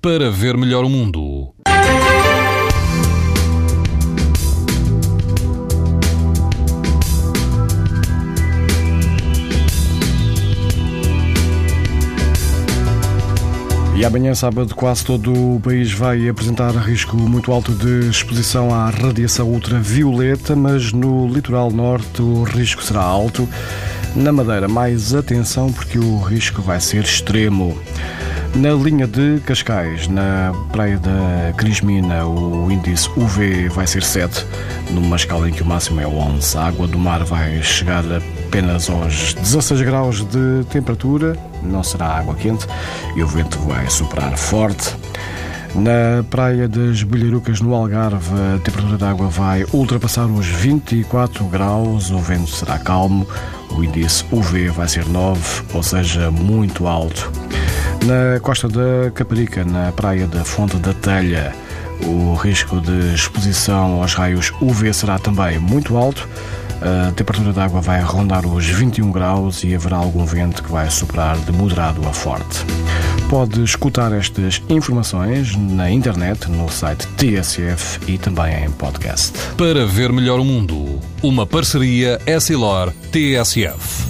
para ver melhor o mundo. E amanhã, sábado, quase todo o país vai apresentar risco muito alto de exposição à radiação ultravioleta, mas no litoral norte o risco será alto. Na Madeira, mais atenção porque o risco vai ser extremo. Na linha de Cascais, na praia da Crismina, o índice UV vai ser 7, numa escala em que o máximo é 11. A água do mar vai chegar apenas aos 16 graus de temperatura, não será água quente e o vento vai soprar forte. Na praia das Bolharucas, no Algarve, a temperatura da água vai ultrapassar os 24 graus, o vento será calmo, o índice UV vai ser 9, ou seja, muito alto. Na costa da Caparica, na praia da Fonte da Telha, o risco de exposição aos raios UV será também muito alto. A temperatura da água vai rondar os 21 graus e haverá algum vento que vai soprar de moderado a forte. Pode escutar estas informações na internet, no site TSF e também em podcast. Para ver melhor o mundo, uma parceria Essilor-TSF.